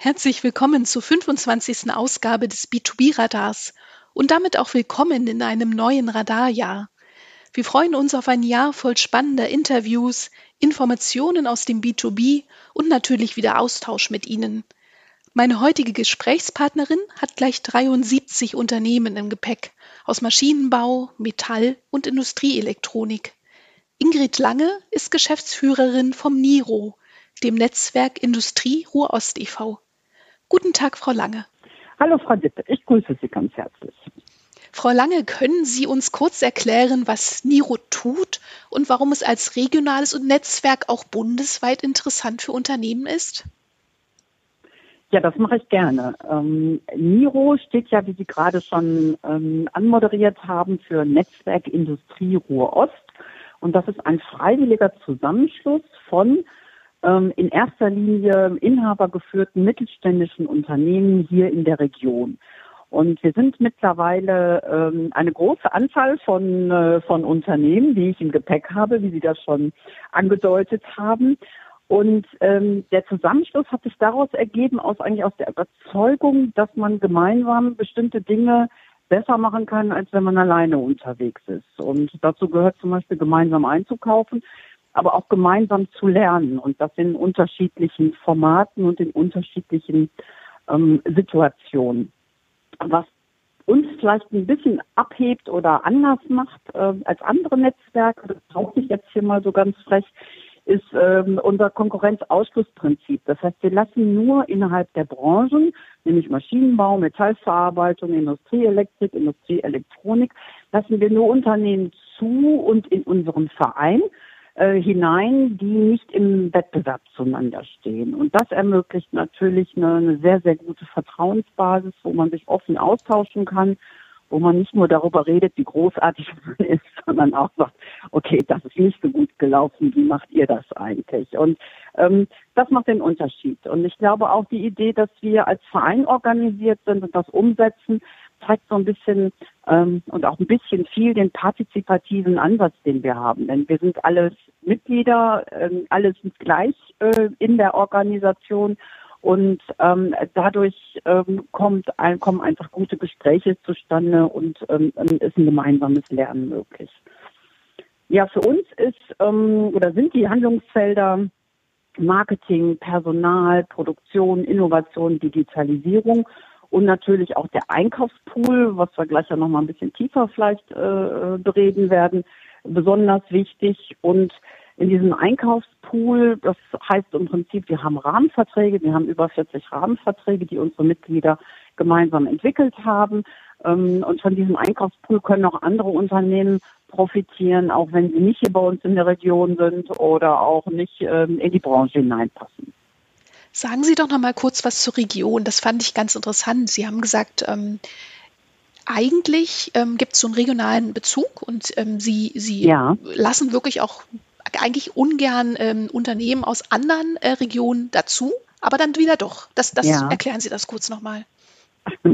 Herzlich willkommen zur 25. Ausgabe des B2B-Radars und damit auch willkommen in einem neuen Radarjahr. Wir freuen uns auf ein Jahr voll spannender Interviews, Informationen aus dem B2B und natürlich wieder Austausch mit Ihnen. Meine heutige Gesprächspartnerin hat gleich 73 Unternehmen im Gepäck aus Maschinenbau, Metall und Industrieelektronik. Ingrid Lange ist Geschäftsführerin vom NIRO, dem Netzwerk Industrie Ruhr-Ost e.V. Guten Tag, Frau Lange. Hallo, Frau Dippe. Ich grüße Sie ganz herzlich. Frau Lange, können Sie uns kurz erklären, was NIRO tut und warum es als regionales und Netzwerk auch bundesweit interessant für Unternehmen ist? Ja, das mache ich gerne. Ähm, NIRO steht ja, wie Sie gerade schon ähm, anmoderiert haben, für Netzwerk Industrie Ruhr Ost. Und das ist ein freiwilliger Zusammenschluss von in erster Linie inhabergeführten mittelständischen Unternehmen hier in der Region. Und wir sind mittlerweile ähm, eine große Anzahl von, äh, von Unternehmen, die ich im Gepäck habe, wie Sie das schon angedeutet haben. Und ähm, der Zusammenschluss hat sich daraus ergeben, aus eigentlich aus der Überzeugung, dass man gemeinsam bestimmte Dinge besser machen kann, als wenn man alleine unterwegs ist. Und dazu gehört zum Beispiel gemeinsam einzukaufen, aber auch gemeinsam zu lernen und das in unterschiedlichen Formaten und in unterschiedlichen ähm, Situationen. Was uns vielleicht ein bisschen abhebt oder anders macht äh, als andere Netzwerke, das brauche ich jetzt hier mal so ganz frech, ist ähm, unser Konkurrenzausschlussprinzip. Das heißt, wir lassen nur innerhalb der Branchen, nämlich Maschinenbau, Metallverarbeitung, Industrieelektrik, Industrieelektronik, lassen wir nur Unternehmen zu und in unserem Verein äh, hinein, die nicht im Wettbewerb zueinander stehen. Und das ermöglicht natürlich eine, eine sehr, sehr gute Vertrauensbasis, wo man sich offen austauschen kann, wo man nicht nur darüber redet, wie großartig man ist, sondern auch sagt, okay, das ist nicht so gut gelaufen, wie macht ihr das eigentlich? Und ähm, das macht den Unterschied. Und ich glaube auch die Idee, dass wir als Verein organisiert sind und das umsetzen, zeigt so ein bisschen ähm, und auch ein bisschen viel den partizipativen Ansatz, den wir haben. Denn wir sind alles Mitglieder, ähm, alle sind gleich äh, in der Organisation und ähm, dadurch ähm, kommt ein, kommen einfach gute Gespräche zustande und ähm, ist ein gemeinsames Lernen möglich. Ja, für uns ist ähm, oder sind die Handlungsfelder Marketing, Personal, Produktion, Innovation, Digitalisierung und natürlich auch der Einkaufspool, was wir gleich ja noch mal ein bisschen tiefer vielleicht äh, bereden werden, besonders wichtig. Und in diesem Einkaufspool, das heißt im Prinzip, wir haben Rahmenverträge, wir haben über 40 Rahmenverträge, die unsere Mitglieder gemeinsam entwickelt haben. Ähm, und von diesem Einkaufspool können auch andere Unternehmen profitieren, auch wenn sie nicht hier bei uns in der Region sind oder auch nicht ähm, in die Branche hineinpassen. Sagen Sie doch noch mal kurz was zur Region. Das fand ich ganz interessant. Sie haben gesagt, ähm, eigentlich ähm, gibt es so einen regionalen Bezug und ähm, Sie, Sie ja. lassen wirklich auch eigentlich ungern ähm, Unternehmen aus anderen äh, Regionen dazu, aber dann wieder doch. Das, das ja. erklären Sie das kurz nochmal.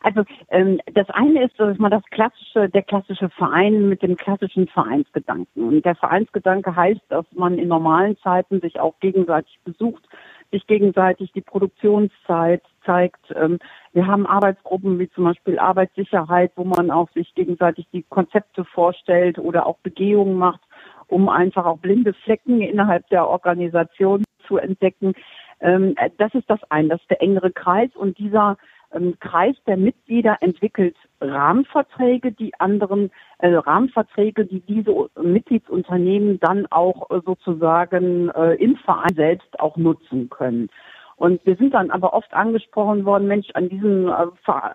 Also ähm, das eine ist, dass man das klassische, der klassische Verein mit dem klassischen Vereinsgedanken. Und der Vereinsgedanke heißt, dass man in normalen Zeiten sich auch gegenseitig besucht, sich gegenseitig die Produktionszeit zeigt. Ähm, wir haben Arbeitsgruppen wie zum Beispiel Arbeitssicherheit, wo man auch sich gegenseitig die Konzepte vorstellt oder auch Begehungen macht, um einfach auch blinde Flecken innerhalb der Organisation zu entdecken. Ähm, das ist das eine, das ist der engere Kreis und dieser ähm, Kreis der Mitglieder entwickelt Rahmenverträge, die anderen äh, Rahmenverträge, die diese Mitgliedsunternehmen dann auch äh, sozusagen äh, im Verein selbst auch nutzen können. Und wir sind dann aber oft angesprochen worden, Mensch, an diesen, äh,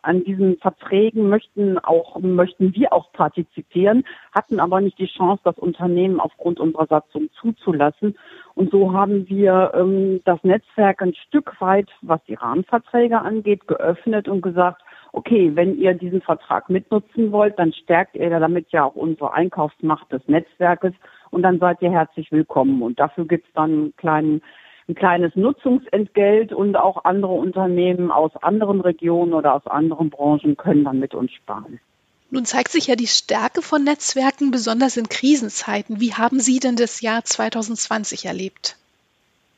an diesen Verträgen möchten auch, möchten wir auch partizipieren, hatten aber nicht die Chance, das Unternehmen aufgrund unserer Satzung zuzulassen. Und so haben wir ähm, das Netzwerk ein Stück weit, was die Rahmenverträge angeht, geöffnet und gesagt, okay, wenn ihr diesen Vertrag mitnutzen wollt, dann stärkt ihr damit ja auch unsere Einkaufsmacht des Netzwerkes und dann seid ihr herzlich willkommen. Und dafür gibt's dann einen kleinen ein kleines Nutzungsentgelt und auch andere Unternehmen aus anderen Regionen oder aus anderen Branchen können dann mit uns sparen. Nun zeigt sich ja die Stärke von Netzwerken besonders in Krisenzeiten. Wie haben Sie denn das Jahr 2020 erlebt?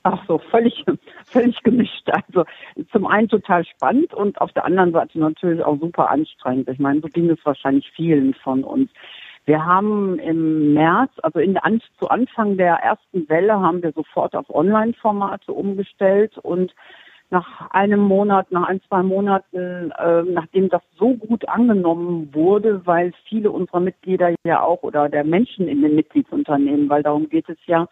Ach so, völlig, völlig gemischt. Also zum einen total spannend und auf der anderen Seite natürlich auch super anstrengend. Ich meine, so ging es wahrscheinlich vielen von uns. Wir haben im März, also in, an, zu Anfang der ersten Welle, haben wir sofort auf Online-Formate umgestellt und nach einem Monat, nach ein, zwei Monaten, äh, nachdem das so gut angenommen wurde, weil viele unserer Mitglieder ja auch oder der Menschen in den Mitgliedsunternehmen, weil darum geht es ja,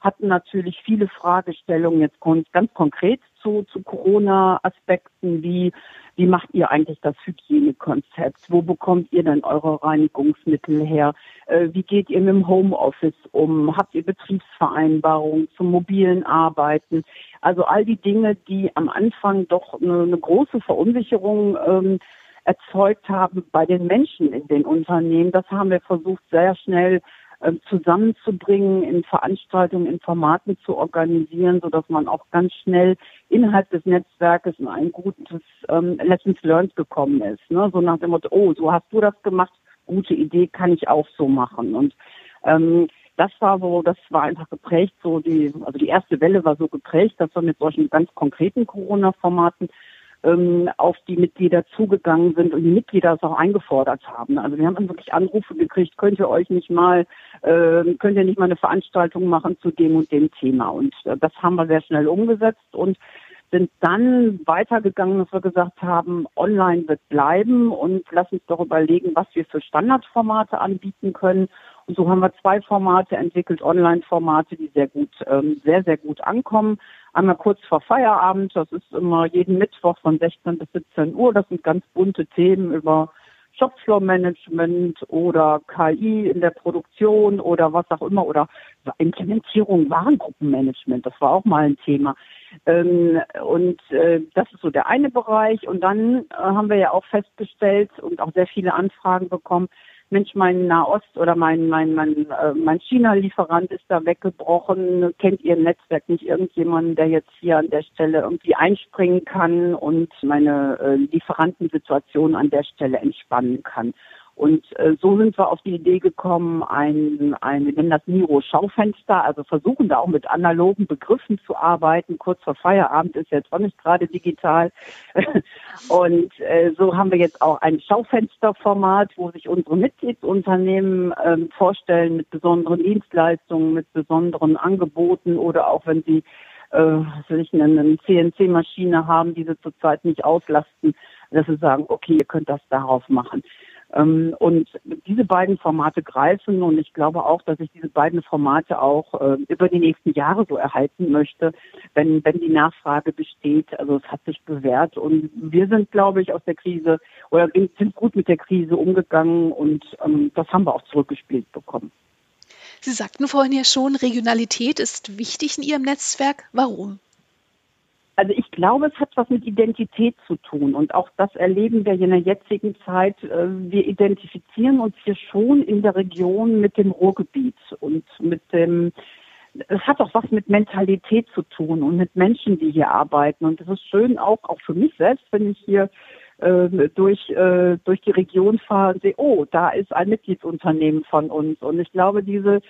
hatten natürlich viele Fragestellungen jetzt ganz konkret zu, zu Corona-Aspekten wie wie macht ihr eigentlich das Hygienekonzept? Wo bekommt ihr denn eure Reinigungsmittel her? Äh, wie geht ihr mit dem Homeoffice um? Habt ihr Betriebsvereinbarungen zum mobilen Arbeiten? Also all die Dinge, die am Anfang doch eine, eine große Verunsicherung ähm, erzeugt haben bei den Menschen in den Unternehmen, das haben wir versucht sehr schnell zusammenzubringen, in Veranstaltungen, in Formaten zu organisieren, so dass man auch ganz schnell innerhalb des Netzwerkes in ein gutes ähm, Lessons Learned gekommen ist. Ne? So nach dem Motto, oh, so hast du das gemacht, gute Idee, kann ich auch so machen. Und ähm, das war so, das war einfach geprägt, so die, also die erste Welle war so geprägt, dass wir mit solchen ganz konkreten Corona-Formaten ähm, auf die Mitglieder zugegangen sind und die Mitglieder es auch eingefordert haben. Also wir haben dann wirklich Anrufe gekriegt, könnt ihr euch nicht mal, äh, könnt ihr nicht mal eine Veranstaltung machen zu dem und dem Thema. Und äh, das haben wir sehr schnell umgesetzt und sind dann weitergegangen, dass wir gesagt haben, online wird bleiben und lass uns doch überlegen, was wir für Standardformate anbieten können. Und so haben wir zwei Formate entwickelt, Online-Formate, die sehr gut, ähm, sehr, sehr gut ankommen. Einmal kurz vor Feierabend, das ist immer jeden Mittwoch von 16 bis 17 Uhr. Das sind ganz bunte Themen über Shopfloor-Management oder KI in der Produktion oder was auch immer oder Implementierung Warengruppenmanagement, das war auch mal ein Thema. Ähm, und äh, das ist so der eine Bereich. Und dann äh, haben wir ja auch festgestellt und auch sehr viele Anfragen bekommen, Mensch, mein Nahost oder mein, mein, mein, äh, mein China-Lieferant ist da weggebrochen. Kennt ihr im Netzwerk nicht irgendjemanden, der jetzt hier an der Stelle irgendwie einspringen kann und meine äh, Lieferantensituation an der Stelle entspannen kann? Und äh, so sind wir auf die Idee gekommen, ein, ein wir nennen das Miro-Schaufenster, also versuchen da auch mit analogen Begriffen zu arbeiten. Kurz vor Feierabend ist jetzt auch nicht gerade digital. Und äh, so haben wir jetzt auch ein Schaufensterformat, wo sich unsere Mitgliedsunternehmen äh, vorstellen mit besonderen Dienstleistungen, mit besonderen Angeboten oder auch wenn sie äh, ich, eine CNC-Maschine haben, die sie zurzeit nicht auslasten, dass sie sagen, okay, ihr könnt das darauf machen. Ähm, und diese beiden Formate greifen und ich glaube auch, dass ich diese beiden Formate auch äh, über die nächsten Jahre so erhalten möchte, wenn, wenn die Nachfrage besteht. Also es hat sich bewährt und wir sind, glaube ich, aus der Krise oder sind gut mit der Krise umgegangen und ähm, das haben wir auch zurückgespielt bekommen. Sie sagten vorhin ja schon, Regionalität ist wichtig in Ihrem Netzwerk. Warum? Also ich glaube, es hat was mit Identität zu tun und auch das erleben wir in der jetzigen Zeit. Äh, wir identifizieren uns hier schon in der Region mit dem Ruhrgebiet und mit dem, es hat auch was mit Mentalität zu tun und mit Menschen, die hier arbeiten. Und es ist schön auch, auch für mich selbst, wenn ich hier äh, durch, äh, durch die Region fahre und sehe, oh, da ist ein Mitgliedsunternehmen von uns. Und ich glaube, diese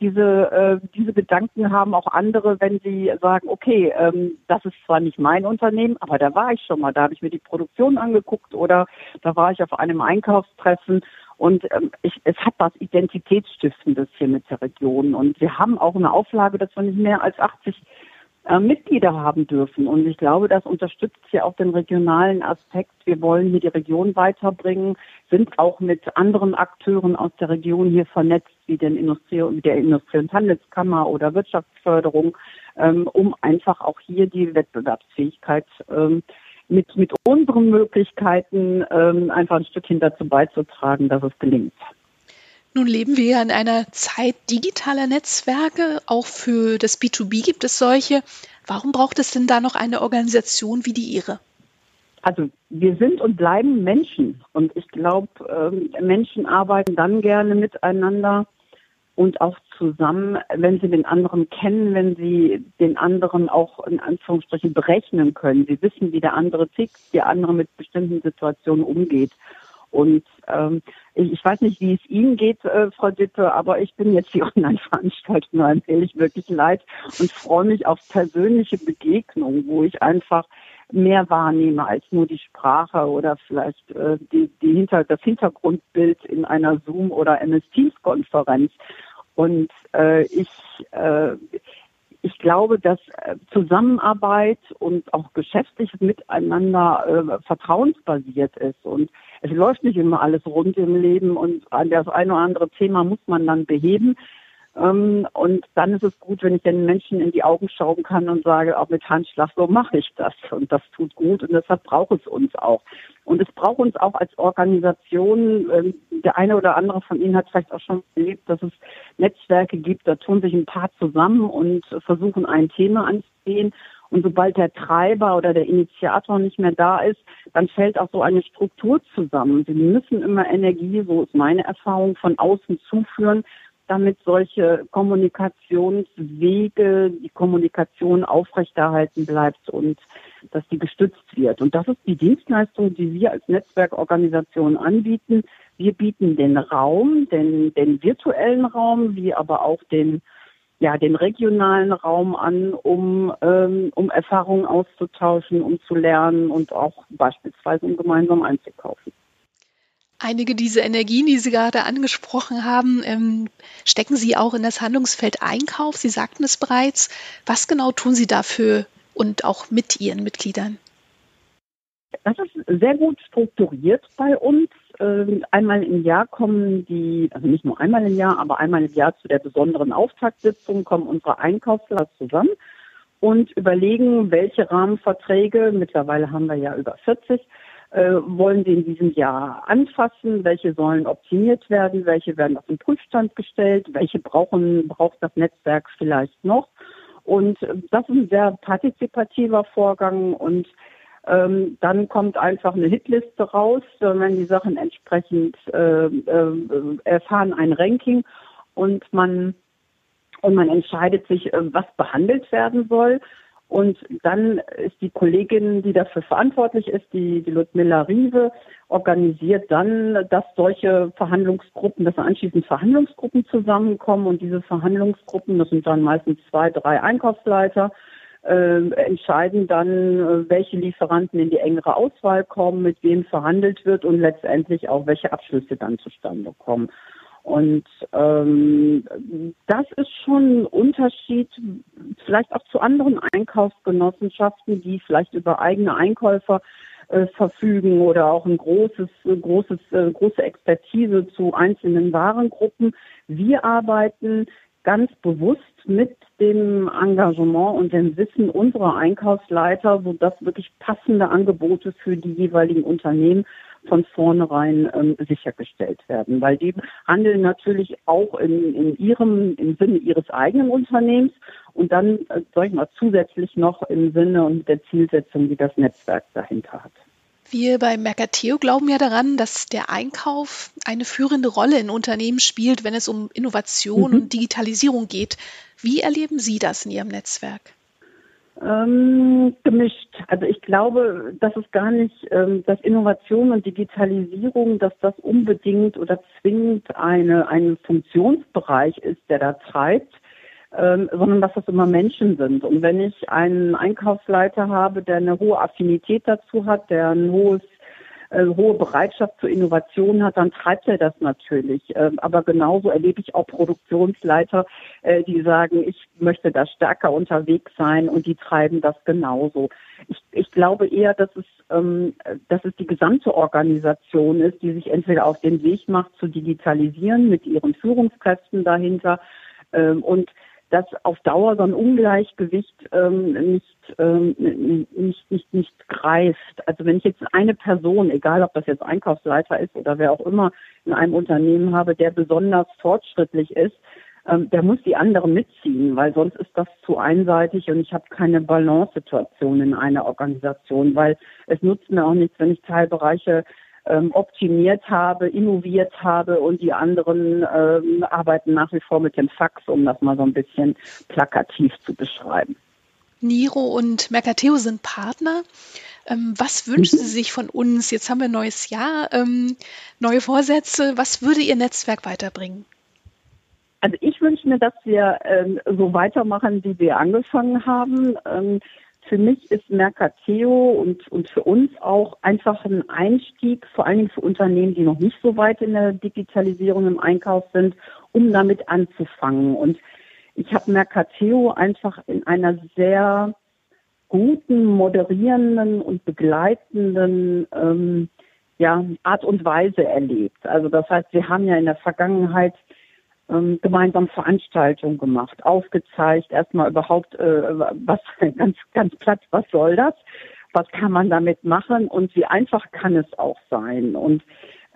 diese, äh, diese Gedanken haben auch andere, wenn sie sagen, okay, ähm, das ist zwar nicht mein Unternehmen, aber da war ich schon mal, da habe ich mir die Produktion angeguckt oder da war ich auf einem Einkaufstreffen und ähm, ich, es hat was Identitätsstiftendes hier mit der Region. Und wir haben auch eine Auflage, dass wir nicht mehr als 80 äh, Mitglieder haben dürfen. Und ich glaube, das unterstützt hier auch den regionalen Aspekt. Wir wollen hier die Region weiterbringen, sind auch mit anderen Akteuren aus der Region hier vernetzt, wie den Industrie, der Industrie- und Handelskammer oder Wirtschaftsförderung, ähm, um einfach auch hier die Wettbewerbsfähigkeit ähm, mit, mit unseren Möglichkeiten ähm, einfach ein Stückchen dazu beizutragen, dass es gelingt. Nun leben wir ja in einer Zeit digitaler Netzwerke. Auch für das B2B gibt es solche. Warum braucht es denn da noch eine Organisation wie die Ihre? Also wir sind und bleiben Menschen. Und ich glaube, ähm, Menschen arbeiten dann gerne miteinander und auch zusammen, wenn sie den anderen kennen, wenn sie den anderen auch in Anführungsstrichen berechnen können. Sie wissen, wie der andere tickt, wie der andere mit bestimmten Situationen umgeht. Und ähm, ich, ich weiß nicht, wie es Ihnen geht, äh, Frau Dippe, aber ich bin jetzt die Online-Veranstaltung allmählich wirklich leid und freue mich auf persönliche Begegnungen, wo ich einfach mehr wahrnehme als nur die Sprache oder vielleicht äh, die, die hinter, das Hintergrundbild in einer Zoom- oder MS Teams-Konferenz. Und äh, ich, äh, ich glaube, dass äh, Zusammenarbeit und auch geschäftliches Miteinander äh, vertrauensbasiert ist. Und es läuft nicht immer alles rund im Leben und das eine oder andere Thema muss man dann beheben. Ähm, und dann ist es gut, wenn ich den Menschen in die Augen schauen kann und sage, auch mit Handschlag, so mache ich das. Und das tut gut und deshalb braucht es uns auch. Und es braucht uns auch als Organisation. Ähm, der eine oder andere von Ihnen hat vielleicht auch schon erlebt, dass es Netzwerke gibt, da tun sich ein paar zusammen und versuchen ein Thema anzugehen. Und sobald der Treiber oder der Initiator nicht mehr da ist, dann fällt auch so eine Struktur zusammen. Sie müssen immer Energie, so ist meine Erfahrung, von außen zuführen, damit solche Kommunikationswege, die Kommunikation aufrechterhalten bleibt und dass die gestützt wird. Und das ist die Dienstleistung, die wir als Netzwerkorganisation anbieten. Wir bieten den Raum, den, den virtuellen Raum, wie aber auch den ja, den regionalen Raum an, um, ähm, um Erfahrungen auszutauschen, um zu lernen und auch beispielsweise um gemeinsam einzukaufen. Einige dieser Energien, die Sie gerade angesprochen haben, ähm, stecken Sie auch in das Handlungsfeld Einkauf. Sie sagten es bereits. Was genau tun Sie dafür und auch mit Ihren Mitgliedern? Das ist sehr gut strukturiert bei uns. Ähm, einmal im Jahr kommen die, also nicht nur einmal im Jahr, aber einmal im Jahr zu der besonderen Auftaktsitzung kommen unsere Einkaufsler zusammen und überlegen, welche Rahmenverträge, mittlerweile haben wir ja über 40, äh, wollen sie in diesem Jahr anfassen, welche sollen optimiert werden, welche werden auf den Prüfstand gestellt, welche brauchen, braucht das Netzwerk vielleicht noch. Und äh, das ist ein sehr partizipativer Vorgang und ähm, dann kommt einfach eine Hitliste raus, wenn die Sachen entsprechend äh, äh, erfahren ein Ranking und man und man entscheidet sich, äh, was behandelt werden soll. Und dann ist die Kollegin, die dafür verantwortlich ist, die, die Ludmilla Riese, organisiert dann, dass solche Verhandlungsgruppen, dass anschließend Verhandlungsgruppen zusammenkommen und diese Verhandlungsgruppen, das sind dann meistens zwei, drei Einkaufsleiter, äh, entscheiden dann, äh, welche Lieferanten in die engere Auswahl kommen, mit wem verhandelt wird und letztendlich auch welche Abschlüsse dann zustande kommen. Und ähm, das ist schon ein Unterschied, vielleicht auch zu anderen Einkaufsgenossenschaften, die vielleicht über eigene Einkäufer äh, verfügen oder auch ein großes, großes, äh, große Expertise zu einzelnen Warengruppen. Wir arbeiten ganz bewusst mit dem Engagement und dem Wissen unserer Einkaufsleiter, sodass wirklich passende Angebote für die jeweiligen Unternehmen von vornherein ähm, sichergestellt werden, weil die handeln natürlich auch in, in ihrem, im Sinne ihres eigenen Unternehmens und dann, äh, sag ich mal, zusätzlich noch im Sinne und der Zielsetzung, die das Netzwerk dahinter hat. Wir bei Mercateo glauben ja daran, dass der Einkauf eine führende Rolle in Unternehmen spielt, wenn es um Innovation mhm. und Digitalisierung geht. Wie erleben Sie das in Ihrem Netzwerk? Ähm, gemischt. Also ich glaube, dass es gar nicht, ähm, dass Innovation und Digitalisierung, dass das unbedingt oder zwingend eine, ein Funktionsbereich ist, der da treibt, ähm, sondern dass das immer Menschen sind. Und wenn ich einen Einkaufsleiter habe, der eine hohe Affinität dazu hat, der ein hohes äh, hohe Bereitschaft zur Innovation hat, dann treibt er das natürlich. Äh, aber genauso erlebe ich auch Produktionsleiter, äh, die sagen, ich möchte da stärker unterwegs sein und die treiben das genauso. Ich, ich glaube eher, dass es, ähm, dass es die gesamte Organisation ist, die sich entweder auf den Weg macht zu digitalisieren mit ihren Führungskräften dahinter ähm, und dass auf Dauer so ein Ungleichgewicht ähm, nicht, ähm, nicht, nicht, nicht greift. Also wenn ich jetzt eine Person, egal ob das jetzt Einkaufsleiter ist oder wer auch immer in einem Unternehmen habe, der besonders fortschrittlich ist, ähm, der muss die anderen mitziehen, weil sonst ist das zu einseitig und ich habe keine Balance-Situation in einer Organisation, weil es nutzt mir auch nichts, wenn ich Teilbereiche ähm, optimiert habe, innoviert habe und die anderen ähm, arbeiten nach wie vor mit dem Fax, um das mal so ein bisschen plakativ zu beschreiben. Niro und Mercateo sind Partner. Ähm, was wünschen Sie sich von uns? Jetzt haben wir ein neues Jahr, ähm, neue Vorsätze. Was würde Ihr Netzwerk weiterbringen? Also ich wünsche mir, dass wir ähm, so weitermachen, wie wir angefangen haben. Ähm, für mich ist Mercateo und, und für uns auch einfach ein Einstieg, vor allen Dingen für Unternehmen, die noch nicht so weit in der Digitalisierung im Einkauf sind, um damit anzufangen. Und ich habe Mercateo einfach in einer sehr guten, moderierenden und begleitenden ähm, ja, Art und Weise erlebt. Also das heißt, wir haben ja in der Vergangenheit ähm, gemeinsam Veranstaltungen gemacht, aufgezeigt, erstmal überhaupt, äh, was ganz, ganz platt, was soll das? Was kann man damit machen und wie einfach kann es auch sein? Und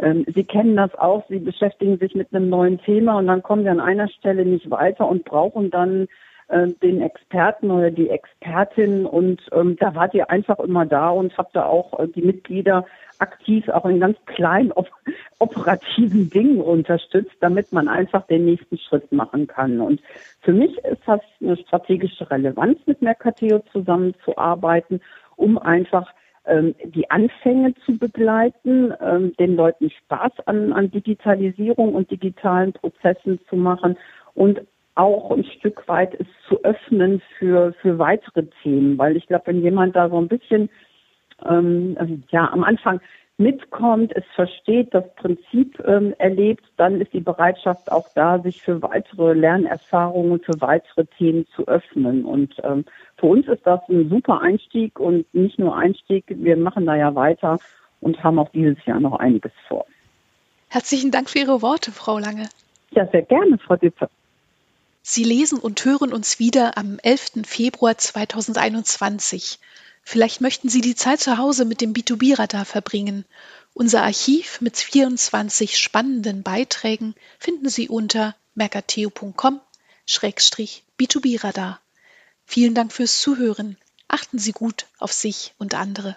ähm, Sie kennen das auch, Sie beschäftigen sich mit einem neuen Thema und dann kommen Sie an einer Stelle nicht weiter und brauchen dann äh, den Experten oder die Expertin und ähm, da wart ihr einfach immer da und habt da auch äh, die Mitglieder aktiv auch in ganz kleinen op operativen Dingen unterstützt, damit man einfach den nächsten Schritt machen kann. Und für mich ist das eine strategische Relevanz, mit Mercateo zusammenzuarbeiten, um einfach ähm, die Anfänge zu begleiten, ähm, den Leuten Spaß an, an Digitalisierung und digitalen Prozessen zu machen und auch ein Stück weit es zu öffnen für, für weitere Themen, weil ich glaube, wenn jemand da so ein bisschen ähm, also, ja am Anfang mitkommt, es versteht, das Prinzip ähm, erlebt, dann ist die Bereitschaft auch da, sich für weitere Lernerfahrungen, für weitere Themen zu öffnen. Und ähm, für uns ist das ein super Einstieg und nicht nur Einstieg, wir machen da ja weiter und haben auch dieses Jahr noch einiges vor. Herzlichen Dank für Ihre Worte, Frau Lange. Ja, sehr gerne, Frau Dipper. Sie lesen und hören uns wieder am 11. Februar 2021. Vielleicht möchten Sie die Zeit zu Hause mit dem B2B-Radar verbringen. Unser Archiv mit 24 spannenden Beiträgen finden Sie unter mercateo.com-b2b-radar. Vielen Dank fürs Zuhören. Achten Sie gut auf sich und andere.